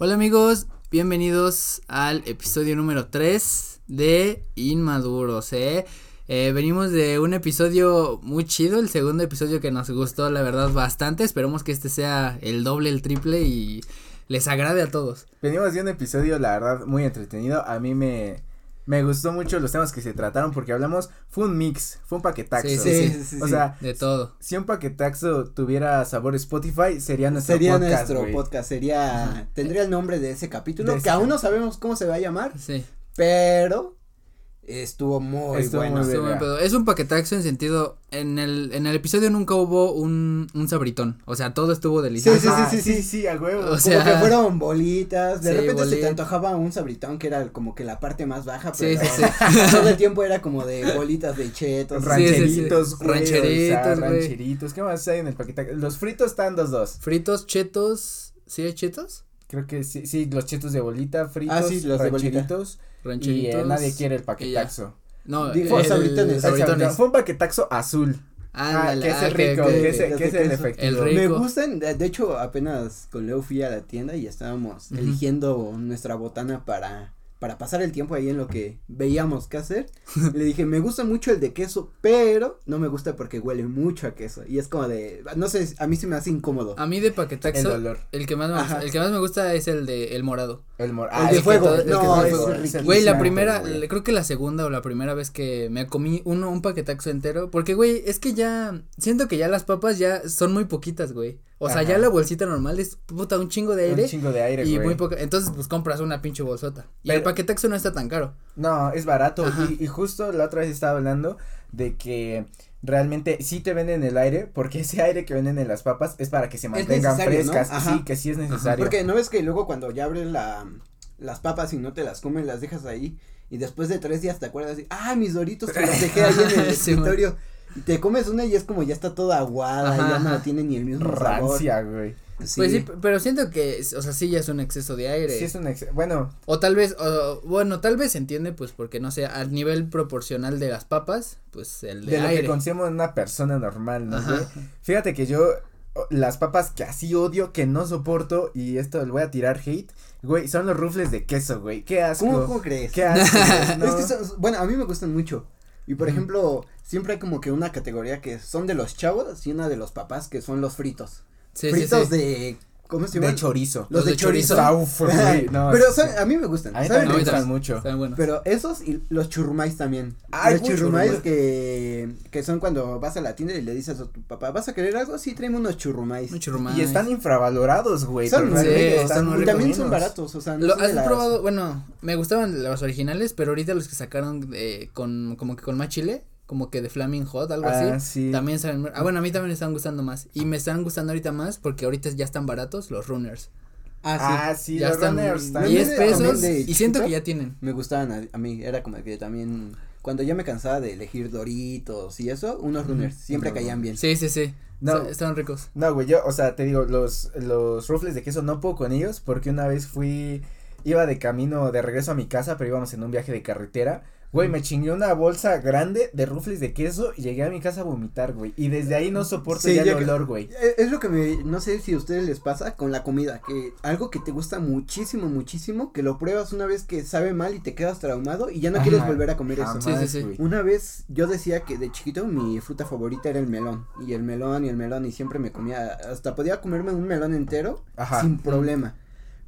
Hola amigos, bienvenidos al episodio número 3 de Inmaduros, ¿eh? ¿eh? venimos de un episodio muy chido, el segundo episodio que nos gustó la verdad bastante, esperemos que este sea el doble, el triple y les agrade a todos. Venimos de un episodio la verdad muy entretenido, a mí me, me gustó mucho los temas que se trataron porque hablamos, fue un mix, fue un paquetaxo. Sí, sí, sí, o sea, de todo. Si un paquetaxo tuviera sabor Spotify, sería nuestro sería podcast. Sería nuestro podcast, sería, tendría el nombre de ese capítulo, que aún no sabemos cómo se va a llamar. Sí. Pero Estuvo muy bueno. es un paquetaxo en sentido, en el, en el episodio nunca hubo un, un sabritón, o sea, todo estuvo delicioso. Sí, sí, sí, sí, sí, sí, a huevo. O sea, como que fueron bolitas, de repente se te antojaba un sabritón que era como que la parte más baja, pero sí, sí, sí. todo el tiempo era como de bolitas de chetos, rancheritos, rancheritos, rancheritos, ¿qué más hay en el paquetaxo? Los fritos están dos dos. Fritos, chetos, ¿sí hay chetos? Creo que sí, sí, los chetos de bolita, fritos, ah, sí, los rancheritos. Y eh, nadie quiere el paquetaxo. No, fue, fue un paquetaxo azul. Ah, que es el rico, que, es, el efectivo. Me gustan, de, hecho apenas con Leo fui a la tienda y estábamos eligiendo nuestra botana para para pasar el tiempo ahí en lo que veíamos qué hacer. le dije, me gusta mucho el de queso, pero no me gusta porque huele mucho a queso. Y es como de, no sé, a mí se me hace incómodo. A mí de paquetaxo, el, el que más me, el que más me gusta es el de el morado. El morado. el de fuego. no, Güey, la primera, creo que la segunda o la primera vez que me comí uno, un paquetaxo entero, porque güey, es que ya, siento que ya las papas ya son muy poquitas, güey. O sea, ya la bolsita normal es puta un chingo de aire. Un chingo de aire, Y muy poca. Entonces, pues compras una pinche bolsota. Y el paquetaxo no está tan caro. No, es barato. Y, y, justo la otra vez estaba hablando de que realmente sí te venden el aire, porque ese aire que venden en las papas es para que se mantengan frescas. Sí, que sí es necesario. Porque no ves que luego cuando ya abres la, las papas y no te las comes, las dejas ahí. Y después de tres días te acuerdas de, ah, mis doritos que los dejé ahí en el escritorio te comes una y es como ya está toda aguada, y ya no tiene ni el mismo Rancia, sabor. güey. Pues sí, pero siento que, o sea, sí ya es un exceso de aire. Sí es un exceso, bueno. O tal vez, o, bueno, tal vez se entiende, pues, porque no sé, al nivel proporcional de las papas, pues, el de, de lo que consumimos una persona normal, ¿no? Fíjate que yo, las papas que así odio, que no soporto, y esto le voy a tirar hate, güey, son los rufles de queso, güey, qué asco. ¿Cómo, crees? Qué asco, es que bueno, a mí me gustan mucho, y por ejemplo, siempre hay como que una categoría que son de los chavos y una de los papás que son los fritos. Sí, fritos de ¿Cómo se llama? De chorizo. Los, de, chorizo. pero a mí me gustan. A mí también me gustan mucho. Pero esos y los churrumais también. los churrumais que, que son cuando vas a la tienda y le dices a tu papá, ¿vas a querer algo? Sí, tráeme unos churrumais. Y están infravalorados, güey. Son, sí, están y también son baratos, o sea. No ¿Lo has probado? Bueno, me gustaban los originales, pero ahorita los que sacaron eh, con, como que con más chile como que de Flaming Hot, algo ah, así. También saben, ah, bueno, a mí también me están gustando más. Y me están gustando ahorita más porque ahorita ya están baratos los runners. Ah, sí. Ah, ya están, runners. pesos y siento que ya tienen. Me gustaban a, mí, era como que también, cuando ya me cansaba de elegir Doritos y eso, unos runners, siempre caían bien. Sí, sí, sí. No, estaban ricos. No, güey, yo, o sea, te digo, los, los rufles de queso no puedo con ellos porque una vez fui, iba de camino de regreso a mi casa, pero íbamos en un viaje de carretera Güey, me chingué una bolsa grande de rufles de queso y llegué a mi casa a vomitar, güey. Y desde ahí no soporto ya el olor, güey. Eh, es lo que me, no sé si a ustedes les pasa con la comida, que algo que te gusta muchísimo, muchísimo, que lo pruebas una vez que sabe mal y te quedas traumado y ya no quieres volver a comer eso. Sí, sí, sí. Una vez yo decía que de chiquito mi fruta favorita era el melón. Y el melón y el melón y siempre me comía, hasta podía comerme un melón entero sin problema.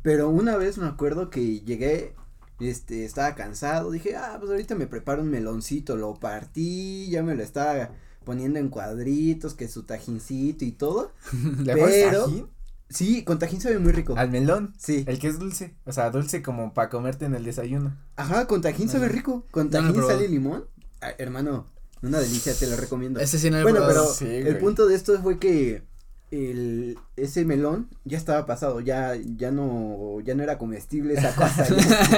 Pero una vez me acuerdo que llegué este, estaba cansado, dije, ah, pues ahorita me preparo un meloncito, lo partí, ya me lo estaba poniendo en cuadritos, que su tajincito y todo. ¿Le pero, tajín? Sí, con tajín sabe muy rico. ¿Al melón? Sí. El que es dulce, o sea, dulce como para comerte en el desayuno. Ajá, con tajín sabe rico, con tajín sale limón. Ah, hermano, una delicia, te lo recomiendo. Ese sí no Bueno, pero el punto de esto fue que el ese melón ya estaba pasado, ya ya no ya no era comestible esa cosa.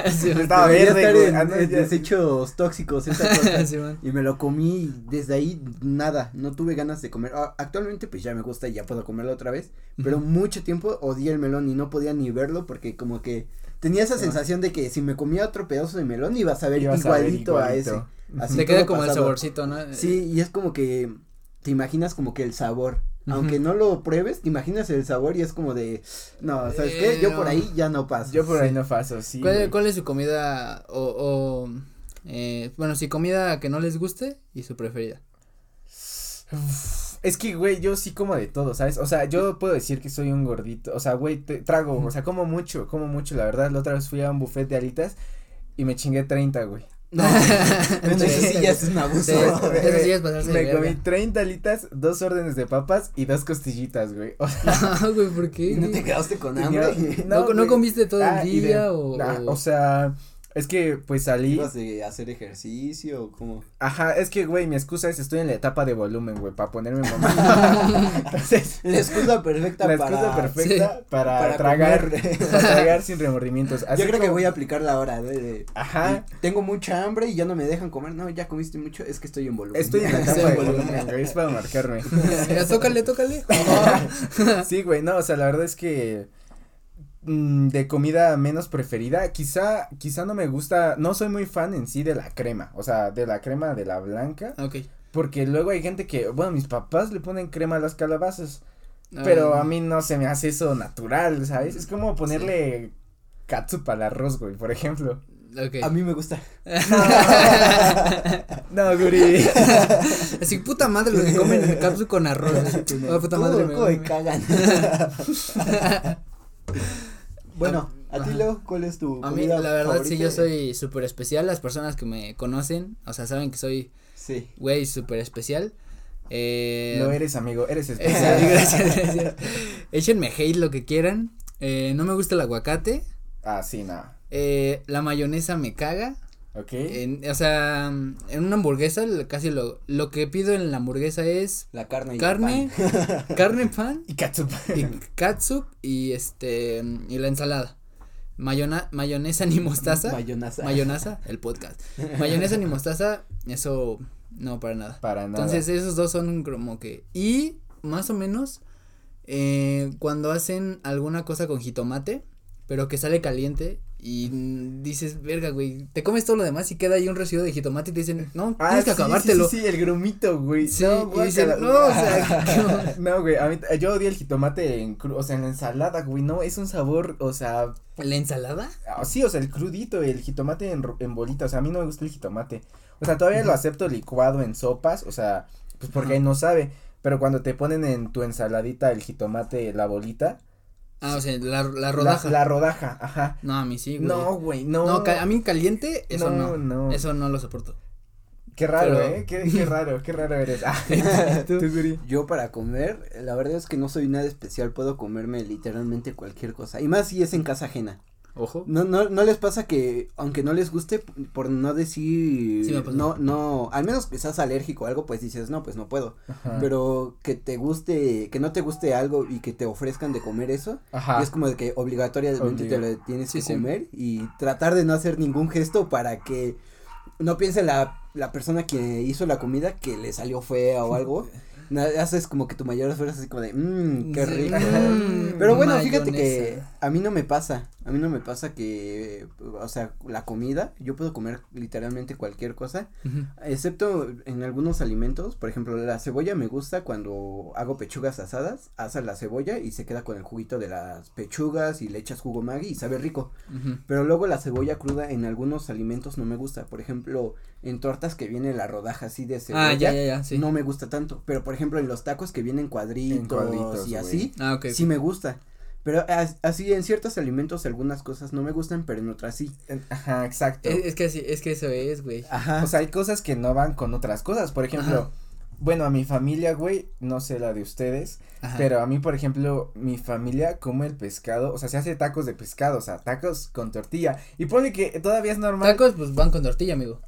estaba verde, en, desechos tóxicos esa cosa. y me lo comí desde ahí nada, no tuve ganas de comer. Ah, actualmente pues ya me gusta y ya puedo comerlo otra vez, pero mucho tiempo odié el melón y no podía ni verlo porque como que tenía esa ah. sensación de que si me comía otro pedazo de melón iba a saber igualito, a, ese. Así Te queda como el saborcito, ¿no? Sí, y es como que te imaginas como que el sabor aunque no lo pruebes, te imaginas el sabor y es como de, no, ¿sabes qué? Yo por ahí ya no paso. Yo por ahí no paso, sí. ¿Cuál, ¿Cuál, es su comida o, o eh, bueno, si comida que no les guste y su preferida? Es que, güey, yo sí como de todo, ¿sabes? O sea, yo puedo decir que soy un gordito, o sea, güey, trago, o sea, como mucho, como mucho, la verdad, la otra vez fui a un buffet de alitas y me chingué 30, güey. No, entonces sí ya es un abuso. me, comí 30 alitas, dos órdenes de papas y dos costillitas, güey. O sea, no, güey, ¿por qué? ¿No te quedaste con hambre? No, no, comiste todo el ah, día o, o sea, es que, pues salí. ¿Ibas de hacer ejercicio o cómo? Ajá, es que, güey, mi excusa es estoy en la etapa de volumen, güey, para ponerme mamá. Entonces. La excusa perfecta la para. La excusa perfecta para, tragar. para tragar sin remordimientos. Yo creo que voy a aplicar la hora, de, Ajá. tengo mucha hambre y ya no me dejan comer. No, ya comiste mucho, es que estoy en volumen. Estoy en la etapa de volumen, güey, es para marcarme. Mira, tócale, tócale. sí, güey, no, o sea, la verdad es que Mm, de comida menos preferida, quizá, quizá no me gusta, no soy muy fan en sí de la crema, o sea, de la crema de la blanca. Ok. Porque luego hay gente que, bueno, mis papás le ponen crema a las calabazas, pero a ah. mí no se me hace eso natural, ¿sabes? Es como ponerle katsup al arroz, güey, por ejemplo. Okay. A mí me gusta. no, guri. Así, puta madre, los que comen katsup con arroz. Oh, puta madre. Me, cagan. Bueno, a ti, Leo, ¿cuál es tu A mí, la verdad, sí, yo soy súper especial. Las personas que me conocen, o sea, saben que soy. Sí. Güey, súper especial. Eh, Lo eres, amigo, eres especial. gracias, gracias. Échenme hate lo que quieran. Eh, no me gusta el aguacate. Ah, sí, no. Eh, la mayonesa me caga. Ok. o sea, en una hamburguesa casi lo, lo que pido en la hamburguesa es la carne y carne, pan. carne, pan y catsup y catsup y este y la ensalada. Mayona, mayonesa ni mostaza. Mayonesa. Mayonesa, el podcast. Mayonesa ni mostaza, eso no para nada. Para nada. Entonces esos dos son como que y más o menos eh, cuando hacen alguna cosa con jitomate, pero que sale caliente y dices, verga, güey, te comes todo lo demás y queda ahí un residuo de jitomate y te dicen, no, ah, tienes que acabártelo. Sí, sí, el grumito, güey. Sí, no, y dicen, no, o sea, no, güey, a mí, yo odio el jitomate en cru, o sea, en la ensalada, güey, no, es un sabor, o sea. ¿La ensalada? Ah, sí, o sea, el crudito, el jitomate en, en bolita, o sea, a mí no me gusta el jitomate. O sea, todavía lo acepto licuado en sopas, o sea, pues porque ahí no sabe, pero cuando te ponen en tu ensaladita el jitomate, la bolita, Ah, o sea, la, la rodaja. La, rodaja, ajá. No, a mí sí, güey. No, güey, no. No, a mí caliente, eso no, no. Eso no lo soporto. Qué raro, ¿eh? Qué, qué, raro, qué raro eres. Ah, ¿tú? Yo para comer, la verdad es que no soy nada especial, puedo comerme literalmente cualquier cosa. Y más si es en casa ajena. Ojo. No, no, no les pasa que, aunque no les guste, por no decir, no, no, al menos que seas alérgico o algo, pues dices, no, pues no puedo. Pero que te guste, que no te guste algo y que te ofrezcan de comer eso, es como de que obligatoriamente te lo tienes que comer y tratar de no hacer ningún gesto para que no piense la, la persona que hizo la comida que le salió fea o algo. haces como que tu mayor esfuerzo así como de, mmm, qué rico. Mm, Pero bueno, fíjate que a mí no me pasa, a mí no me pasa que, o sea, la comida, yo puedo comer literalmente cualquier cosa, excepto en algunos alimentos, por ejemplo, la cebolla me gusta cuando hago pechugas asadas, asas la cebolla y se queda con el juguito de las pechugas y le echas jugo Maggi y sabe rico. Pero luego la cebolla cruda en algunos alimentos no me gusta, por ejemplo, en tortas que viene la rodaja así de cebolla, ah, ya, ya, ya, no me gusta tanto, pero por ejemplo en los tacos que vienen cuadritos, cuadritos y así, ah, sí me gusta. Pero así en ciertos alimentos algunas cosas no me gustan, pero en otras sí. Ajá, exacto. Es, que así, es que eso es, güey. Ajá. O sea, hay cosas que no van con otras cosas. Por ejemplo, bueno, a mi familia, güey, no sé la de ustedes, pero a mí, por ejemplo, mi familia come el pescado, o sea, se hace tacos de pescado, o sea, tacos con tortilla. Y pone que todavía es normal. Tacos, pues van con tortilla, amigo.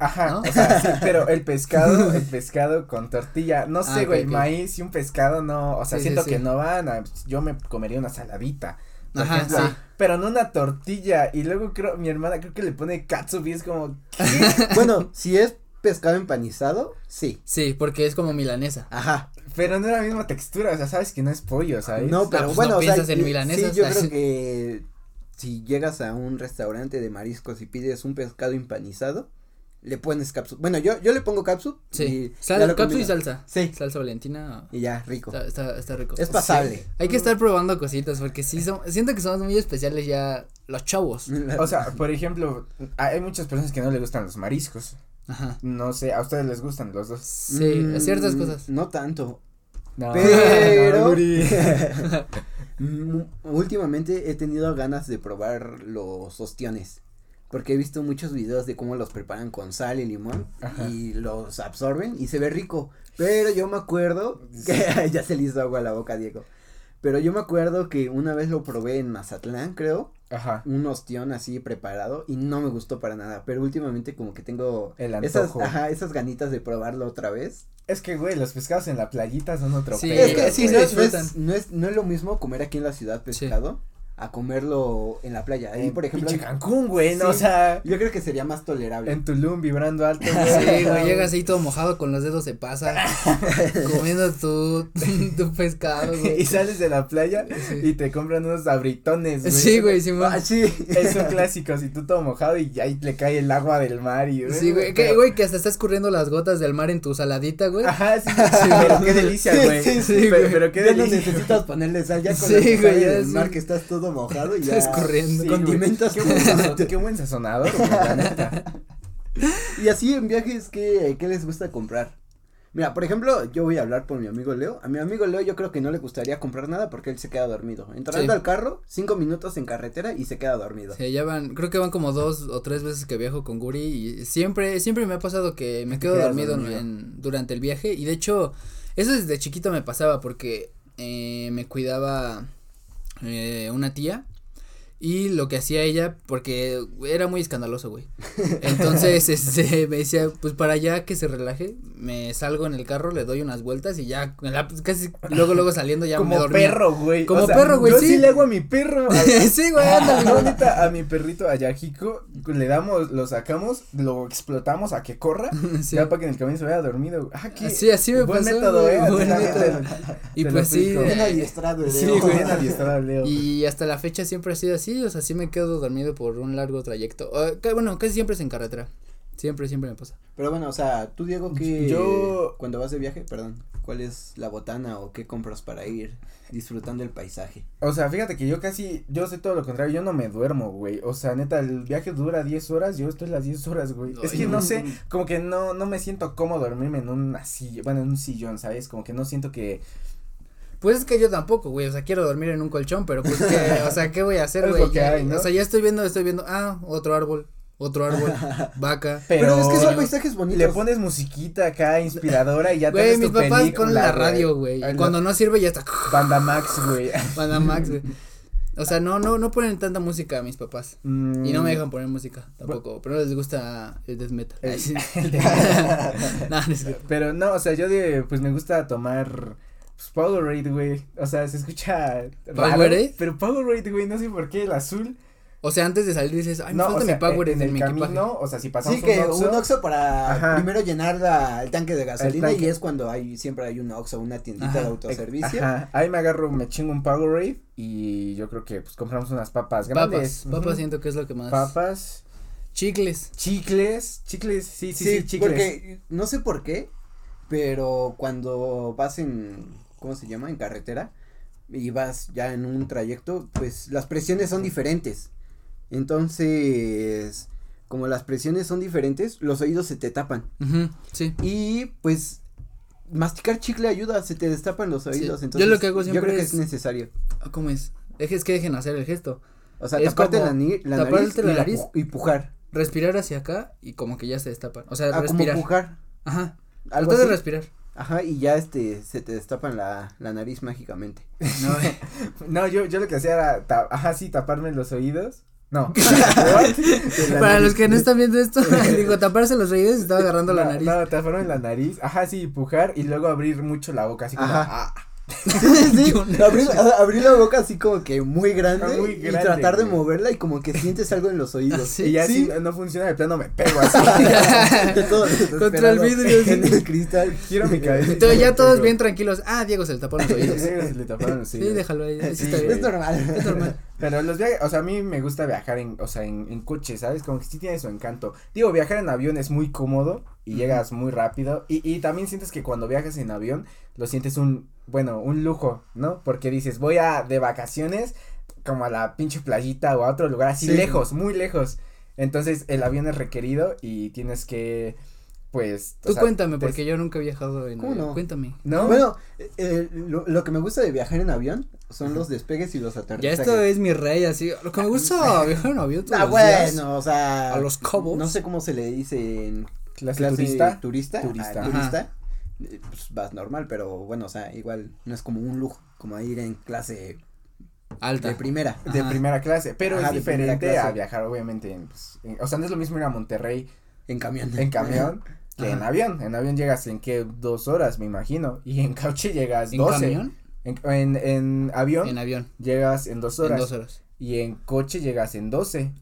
Ajá, o sea, sí, pero el pescado, el pescado con tortilla, no sé, ah, güey, maíz y un pescado no, o sea, siento que no van a, yo me comería una saladita. Ajá, sí. Pero no una tortilla, y luego creo, mi hermana creo que le pone katsup y es como, bueno, si es pescado empanizado, sí. Sí, porque es como milanesa. Ajá. Pero no es la misma textura, o sea, sabes que no es pollo, ¿sabes? No, pero pues bueno, o sea, en milanesa. Sí, yo creo que si llegas a un restaurante de mariscos y pides un pescado empanizado, le pones capsu. Bueno, yo, yo le pongo capsu. Sí. Sal, capsu y salsa. Sí. Salsa valentina. Y ya, rico. Está, está, está rico. Es pasable. Hay que estar probando cositas porque sí son, siento que somos muy especiales ya los chavos. O sea, por ejemplo, hay muchas personas que no le gustan los mariscos. Ajá. No sé, a ustedes les gustan los dos. Sí, mm, ciertas cosas. No tanto. No. Pero mm, últimamente he tenido ganas de probar los ostiones. Porque he visto muchos videos de cómo los preparan con sal y limón y los absorben y se ve rico. Pero yo me acuerdo que ya se le hizo agua a la boca, Diego. Pero yo me acuerdo que una vez lo probé en Mazatlán, creo. Ajá. Un ostión así preparado y no me gustó para nada. Pero últimamente como que tengo El esas, ajá, esas ganitas de probarlo otra vez. Es que, güey, los pescados en la playita son otro sí, Es que sí, no, es, no, es, no es lo mismo comer aquí en la ciudad pescado a comerlo en la playa. Ahí, por ejemplo. Pinche Cancún, güey, ¿no? o sea. Yo creo que sería más tolerable. En Tulum, vibrando alto. Sí, güey, llegas ahí todo mojado con los dedos se pasa. comiendo tu, tu pescado, güey. Y sales de la playa y te compran unos abritones, güey. Sí, güey, sí, ah, sí. Es un clásico, si tú todo mojado y ahí le cae el agua del mar y. Sí, güey, que, güey, que hasta está escurriendo las gotas del mar en tu saladita, güey. Ajá, sí, sí, pero qué delicia, güey. Sí, sí, pero, pero, qué delicia. Ya no necesitas ponerle sal ya con sí, güey, el mar que estás todo mojado y ya. escurriendo. condimentos. Qué buen, sazonador, qué buen sazonador, Y así en viajes, ¿qué, ¿qué les gusta comprar? Mira, por ejemplo, yo voy a hablar por mi amigo Leo. A mi amigo Leo yo creo que no le gustaría comprar nada porque él se queda dormido. Entrando al carro, cinco minutos en carretera y se queda dormido. Sí, ya van, creo que van como dos o tres veces que viajo con Guri y siempre, siempre me ha pasado que me quedo dormido, En, durante el viaje y de hecho, eso desde chiquito me pasaba porque eh, me cuidaba eh, una tía y lo que hacía ella, porque era muy escandaloso, güey. Entonces, este, me decía, pues para ya que se relaje, me salgo en el carro, le doy unas vueltas y ya, casi, luego, luego saliendo ya Como me dormía. perro, güey. Como perro, güey, yo sí. le hago a mi perro. sí, güey, ándale. a mi perrito, a Yajiko, le damos, lo sacamos, lo explotamos a que corra, ya para que en el camino se vaya dormido. Ah, qué. Sí, así me buen pasó, método, eh. Buen método. y pues sí. Bien adiestrado, Sí, güey, bien adiestrado, Leo. Y hasta la fecha siempre ha sido así, o sea, sí me quedo dormido por un largo trayecto. bueno, casi siempre es en carretera. Siempre, siempre me pasa. Pero bueno, o sea, tú Diego, que yo cuando vas de viaje, perdón, ¿cuál es la botana o qué compras para ir disfrutando el paisaje? O sea, fíjate que yo casi, yo sé todo lo contrario, yo no me duermo, güey. O sea, neta, el viaje dura 10 horas, yo estoy las 10 horas, güey. es que no sé, como que no, no me siento cómodo dormirme en un así, bueno, en un sillón, ¿sabes? Como que no siento que pues es que yo tampoco, güey, o sea, quiero dormir en un colchón, pero pues que, o sea, ¿qué voy a hacer, güey? O sea, ya estoy viendo, estoy viendo, ah, otro árbol, otro árbol, vaca. Pero, es que son paisajes bonitos. Le pones musiquita acá inspiradora y ya te Güey, mis papás ponen la radio, güey. Y cuando no sirve ya está. Banda Max, güey. Banda Max, güey. O sea, no, no, no ponen tanta música a mis papás. Mm. Y no me dejan poner música tampoco. pero no les gusta el death metal. no, no es Pero no, o sea, yo de, pues me gusta tomar pues Powerade, güey. O sea, se escucha. ¿Powerade? Pero Powerade, güey, no sé por qué el azul. O sea, antes de salir dices, ay, me falta mi Powerade en, el mi camino, o sea, si pasamos sí, que un Oxxo, para primero llenar la, el tanque de gasolina y es cuando hay, siempre hay un Oxxo, una tiendita de autoservicio. Ajá, ahí me agarro, me chingo un Powerade y yo creo que, pues, compramos unas papas grandes. Papas, papas siento que es lo que más. Papas. Chicles. Chicles, chicles, sí, sí, sí, sí chicles. porque no sé por qué, pero cuando vas en ¿cómo se llama? En carretera y vas ya en un trayecto, pues las presiones son diferentes. Entonces, como las presiones son diferentes, los oídos se te tapan. sí. Y pues masticar chicle ayuda, se te destapan los oídos. Entonces, yo lo que hago siempre yo creo que es, necesario. Ah, ¿Cómo es? Es que dejen hacer el gesto. O sea, taparte la, la, nariz, y, pujar. Respirar hacia acá y como que ya se destapan. O sea, ah, respirar. Como pujar. Ajá. Algo de respirar. Ajá, y ya este, se te destapan la, la nariz mágicamente. No, no, yo, yo lo que hacía era, ajá, sí, taparme los oídos. No. Para los que no están viendo esto, digo, taparse los oídos y estaba agarrando la nariz. No, taparme la nariz, ajá, sí, pujar y luego abrir mucho la boca, así como, ah. sí, abrir, la boca así como que muy grande, y tratar de moverla y como que sientes algo en los oídos. y ya si no funciona de plano me pego así. Contra el vidrio. En el cristal. Quiero mi cabeza. Entonces ya todos bien tranquilos. Ah, Diego se le taparon los oídos. Diego se le taparon los oídos. Sí, déjalo ahí. es normal. Es normal. Pero los viajes, o sea, a mí me gusta viajar en, o sea, en, en coche, ¿sabes? Como que sí tiene su encanto. Digo, viajar en avión es muy cómodo y llegas muy rápido. Y, y también sientes que cuando viajas en avión, lo sientes un, bueno, un lujo, ¿no? Porque dices, voy a de vacaciones como a la pinche playita o a otro lugar así lejos, muy lejos. Entonces el avión es requerido y tienes que pues. Tú cuéntame, porque yo nunca he viajado en ¿Cómo no? Cuéntame. ¿No? Bueno, eh, eh, lo, que me gusta de viajar en avión son los despegues y los aterrizajes. Ya esto es mi rey, así. Lo que me gusta viajar en avión. ah, bueno, o sea. A los cobos. No sé cómo se le dice en. Clase, turista. Turista. Turista. turista. Pues vas normal, pero bueno, o sea, igual no es como un lujo, como ir en clase alta. De primera. De primera clase, pero es diferente a viajar, obviamente. Pues, o sea, no es lo mismo ir a Monterrey. En camión. En camión. que en avión. En avión llegas en qué dos horas, me imagino. Y en coche llegas ¿En Camión? En, en, avión. En avión. Llegas en dos horas. En dos horas. Y en coche llegas en doce.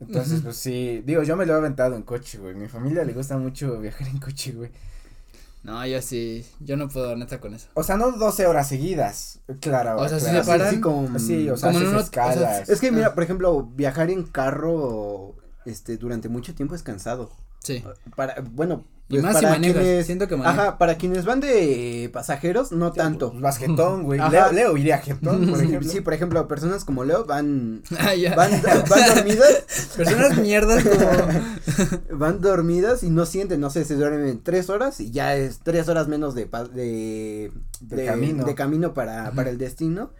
Entonces, pues sí, digo, yo me lo he aventado en coche, güey. Mi familia le gusta mucho viajar en coche, güey. No, yo sí, yo no puedo neta con eso. O sea, no 12 horas seguidas, claro. O sea, si se paran. Sí, como, sí, o sea, como no, escalas. es que mira, por ejemplo, viajar en carro, este, durante mucho tiempo es cansado. Sí. Para, bueno, y pues más manejas, siento que manejas. Ajá, para quienes van de pasajeros, no tanto. Pues, vas jetón, güey. Leo, Leo, iría jetón, por ejemplo. Sí, por ejemplo, personas como Leo van, ah, van, van dormidas. personas mierdas como. van dormidas y no sienten, no sé, se duermen tres horas y ya es tres horas menos de, de, de, camino. De camino para, para el destino.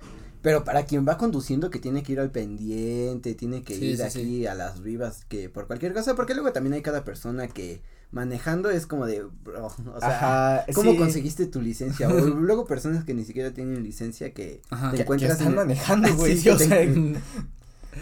Pero para quien va conduciendo que tiene que ir al pendiente, tiene que ir aquí a las vivas, que por cualquier cosa, porque luego también hay cada persona que manejando es como de, bro, o sea, ¿cómo conseguiste tu licencia? O luego personas que ni siquiera tienen licencia que te encuentras que están manejando, güey. sí,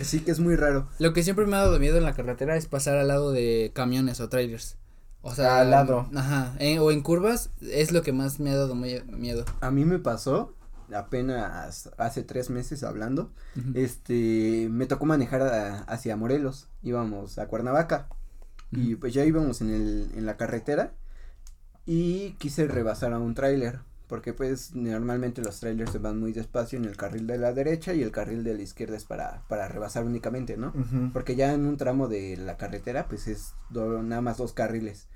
sí, que es muy raro. Lo que siempre me ha dado miedo en la carretera es pasar al lado de camiones o trailers. O sea, al lado. Ajá, o en curvas es lo que más me ha dado miedo. A mí me pasó apenas hace tres meses hablando, este, me tocó manejar hacia Morelos, íbamos a Cuernavaca, y pues ya íbamos en el, en la carretera, y quise rebasar a un tráiler, porque pues normalmente los trailers se van muy despacio en el carril de la derecha y el carril de la izquierda es para, para rebasar únicamente, ¿no? Porque ya en un tramo de la carretera pues es nada más dos carriles.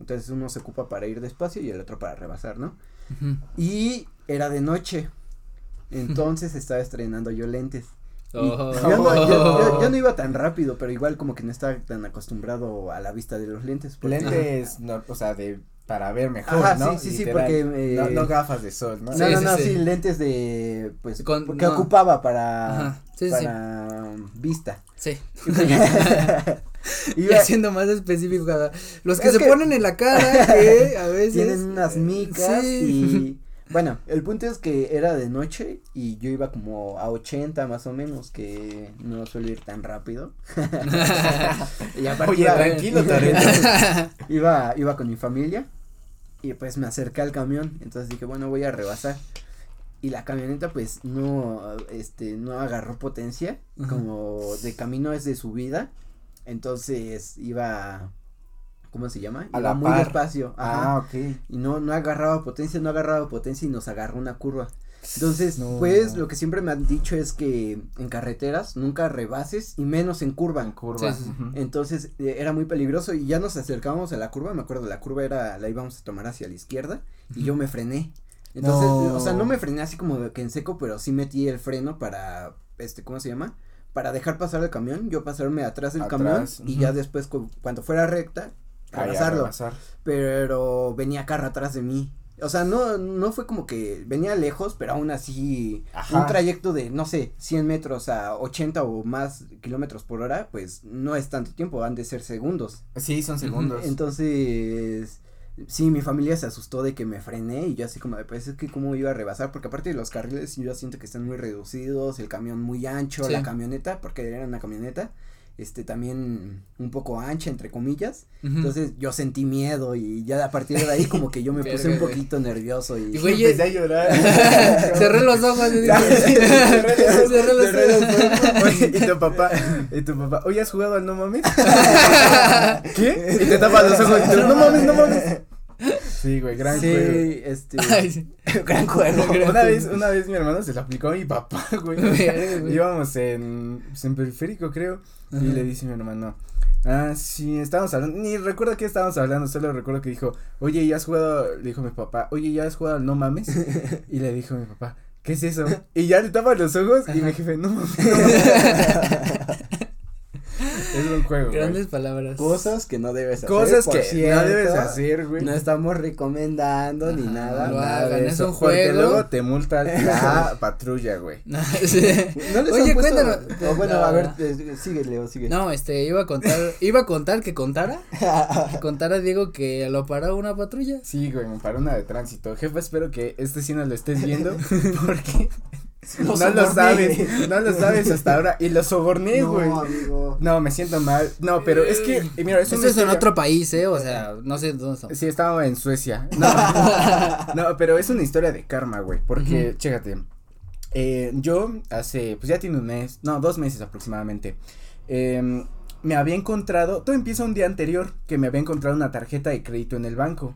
Entonces uno se ocupa para ir despacio y el otro para rebasar, ¿no? Y era de noche. Entonces estaba estrenando yo lentes. Oh. Yo, no, iba tan rápido, pero igual como que no estaba tan acostumbrado a la vista de los lentes. lentes, no, o sea, de para ver mejor, ¿no? Sí, sí, sí, porque no, no, gafas de sol, ¿no? No, no, no, sí, lentes de pues Con, porque ocupaba para para vista. Sí. y haciendo más específico los que se ponen en la cara que a veces tienen unas micas y bueno, el punto es que era de noche y yo iba como a 80 más o menos, que no suelo ir tan rápido. y Oye, tranquilo, iba, iba con mi familia y pues me acerqué al camión, entonces dije, bueno, voy a rebasar. Y la camioneta pues no, este, no agarró potencia, como de camino es de subida, entonces iba ¿cómo se llama? A la muy par. despacio. Ah, ok. Y no, no agarraba potencia, no agarraba potencia y nos agarró una curva. Entonces, pues, lo que siempre me han dicho es que en carreteras nunca rebases y menos en curva. En curva. Entonces, eh, era muy peligroso y ya nos acercábamos a la curva, me acuerdo, la curva era, la íbamos a tomar hacia la izquierda y yo me frené. Entonces, o sea, no me frené así como que en seco, pero sí metí el freno para, este, ¿cómo se llama? Para dejar pasar el camión, yo pasarme atrás del camión y ya después, cuando fuera recta, rebasarlo. pero venía carro atrás de mí. O sea, no, no fue como que venía lejos, pero aún así un trayecto de, no sé, 100 metros a 80 o más kilómetros por hora, pues no es tanto tiempo, han de ser segundos. Sí, son segundos. Entonces, sí, mi familia se asustó de que me frené y yo así como de, pues es que cómo iba a rebasar, porque aparte de los carriles yo siento que están muy reducidos, el camión muy ancho, la camioneta, porque era una camioneta, este también un poco ancha entre comillas. Entonces yo sentí miedo y ya a partir de ahí como que yo me puse un poquito nervioso y, y güey, empecé a llorar. Cerré los ojos y cerré los ojos y tu papá y tu papá oye has jugado al no mames qué y te tapas los ojos y tú no mames no mames Sí, güey, gran sí, juego. este. gran juego. una vez, una vez mi hermano se lo aplicó a mi papá, güey. Íbamos en, pues, en periférico, creo. Y le dice mi hermano. Ah, sí, estábamos hablando, ni recuerdo qué estábamos hablando, solo recuerdo que dijo, oye, ¿ya has jugado? Le dijo mi papá, oye, ¿ya has jugado No Mames? y le dijo mi papá, ¿qué es eso? Y ya le tapa los ojos y mi jefe, no mames. Es un juego. Grandes palabras. Cosas que no debes hacer. Cosas que no debes hacer, güey. No estamos recomendando ni nada. nada es un juego. Porque luego te multa la patrulla, güey. sí. ¿No les Oye, cuéntanos. bueno, a ver, eh, sigue, Leo, sigue. No, este, iba a contar, iba a contar que contara. que contara Diego que lo paró una patrulla. Sí, güey, me paró una de tránsito. Jefe, espero que este sí no lo estés viendo. porque no lo sabes, no lo sabes hasta ahora. Y lo soborné, güey. No, no, me siento mal. No, pero es que, mira, Esto es en otro país, ¿eh? O sea, no sé dónde estamos. Sí, estaba en Suecia. No, pero es una historia de karma, güey. Porque, chécate. Eh, yo hace, pues ya tiene un mes, no, dos meses aproximadamente. Eh, me había encontrado, todo empieza un día anterior, que me había encontrado una tarjeta de crédito en el banco.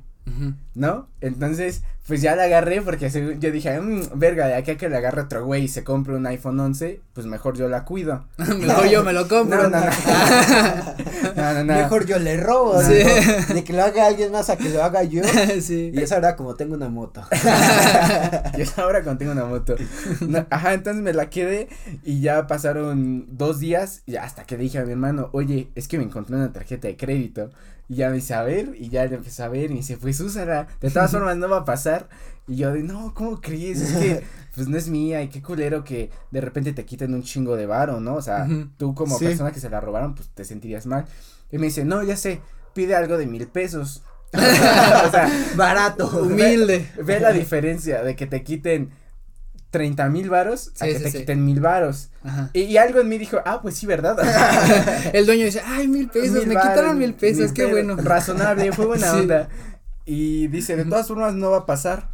¿No? Entonces, pues ya la agarré porque yo dije, mmm, verga, de aquí a que le agarre otro güey y se compre un iPhone 11, pues mejor yo la cuido. mejor yo me lo compro. No, no, no. Mejor yo le robo, De que lo haga alguien más a que lo haga yo. sí. Y es ahora como tengo una moto. y es ahora cuando tengo una moto. ajá, entonces me la quedé y ya pasaron dos días y hasta que dije a mi hermano, oye, es que me encontré una tarjeta de crédito. Y ya me dice, a ver, y ya le empecé a ver y me dice, pues úsala, de todas formas no va a pasar. Y yo de, no, ¿cómo crees? Es que, pues no es mía y qué culero que de repente te quiten un chingo de varo, ¿no? O sea, tú como persona que se la robaron, pues te sentirías mal. Y me dice, no, ya sé, pide algo de mil pesos. o sea, barato, humilde. ve la diferencia de que te quiten treinta mil varos a que te quiten mil varos. Y, algo en mí dijo, ah, pues sí, ¿verdad? el dueño dice, ay, mil pesos, me quitaron mil pesos, qué bueno. Razonable, fue buena onda. Y dice, de todas formas no va a pasar.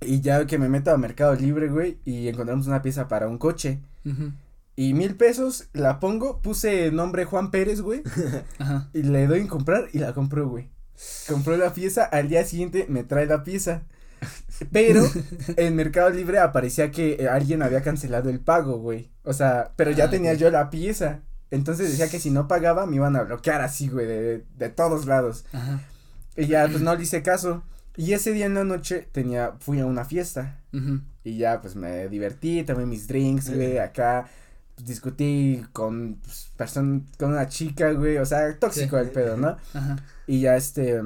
Y ya que me meto a Mercado Libre, güey, y encontramos una pieza para un coche. Y mil pesos, la pongo, puse nombre Juan Pérez, güey. Y le doy en comprar y la compró, güey. Compró la pieza, al día siguiente me trae la pieza. Pero en Mercado Libre aparecía que eh, alguien había cancelado el pago, güey. O sea, pero ya ah, tenía yo la pieza. Entonces decía que si no pagaba me iban a bloquear así, güey, de, de todos lados. Ajá. Y ya, pues no le hice caso. Y ese día en la noche tenía, fui a una fiesta. Y ya, pues me divertí, tomé mis drinks, güey, acá. Pues, discutí con pues, con una chica, güey, o sea, tóxico el pedo, ¿no? Ajá. Y ya este,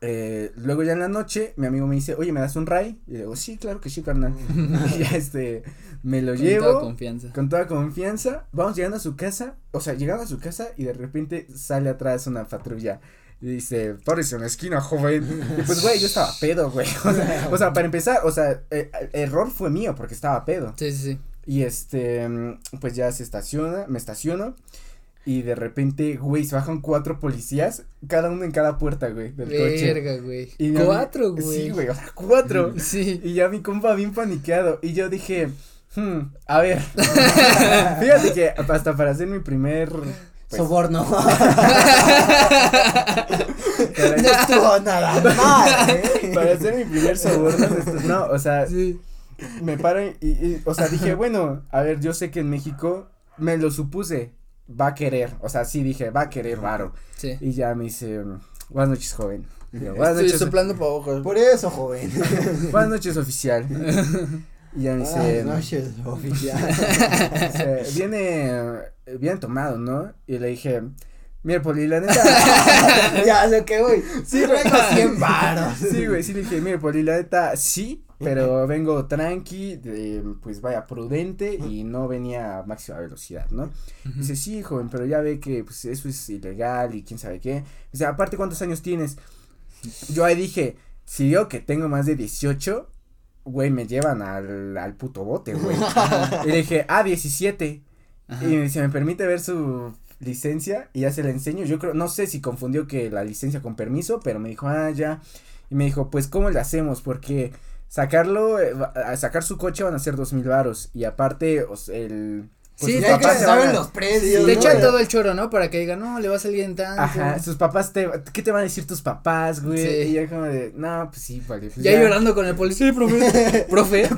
eh, luego ya en la noche, mi amigo me dice, oye, ¿me das un ray? Y le digo, sí, claro que sí, carnal. y ya este, me lo llevo. Con toda confianza. Con toda confianza. Vamos llegando a su casa, o sea, llegando a su casa y de repente sale atrás una patrulla. Y dice, párese en la esquina, joven. Y pues, güey, yo estaba pedo, güey. O sea, para empezar, o sea, eh, error fue mío porque estaba pedo. Sí, sí, sí. Y este, pues ya se estaciona, me estaciono. Y de repente, güey, se bajan cuatro policías, cada uno en cada puerta, güey, del coche. Verga, güey. cuatro, güey. Sí, güey, o sea, cuatro. sí. Y ya mi compa bien paniqueado. Y yo dije, hmm, a ver. Fíjate que hasta para hacer mi primer pues, Soborno. no estuvo nada mal, ¿eh? Para hacer mi primer soborno, no, o sea, sí. me paro y, y, o sea, dije, bueno, a ver, yo sé que en México me lo supuse, va a querer, o sea, sí dije, va a querer varo. Sí. Y ya me dice, buenas noches, joven. buenas Estoy noches. soplando para ojos. Por eso, joven. buenas noches, oficial. Y ya me dice. Buenas noches, oficial. viene bien tomado, ¿no? Y le dije, mira, Poli, la neta. ya, lo que voy. Sí, traigo 100 varos. Sí, güey, sí le dije, mira, Poli, la neta, sí, pero vengo tranqui, pues vaya prudente y no venía a máxima velocidad, ¿no? Dice, sí, joven, pero ya ve que pues eso es ilegal y quién sabe qué. Dice, aparte, ¿cuántos años tienes? Yo ahí dije, si yo que tengo más de 18, güey, me llevan al, al puto bote, güey. y le dije, ah, 17. Y se me permite ver su licencia y ya se la enseño. Yo creo, no sé si confundió que la licencia con permiso, pero me dijo, ah, ya. Y me dijo, pues, ¿cómo le hacemos? Porque sacarlo, eh, a sacar su coche van a ser dos mil varos y aparte el Pues sí, te que saben los precios. Te echan todo el choro, ¿no? Para que digan, no, le va a salir en tanto. Ajá, sus papás te, ¿qué te van a decir tus papás, güey? Sí. Y ya como de, no, pues sí, vale. Pues ya, llorando con el policía, profe. profe.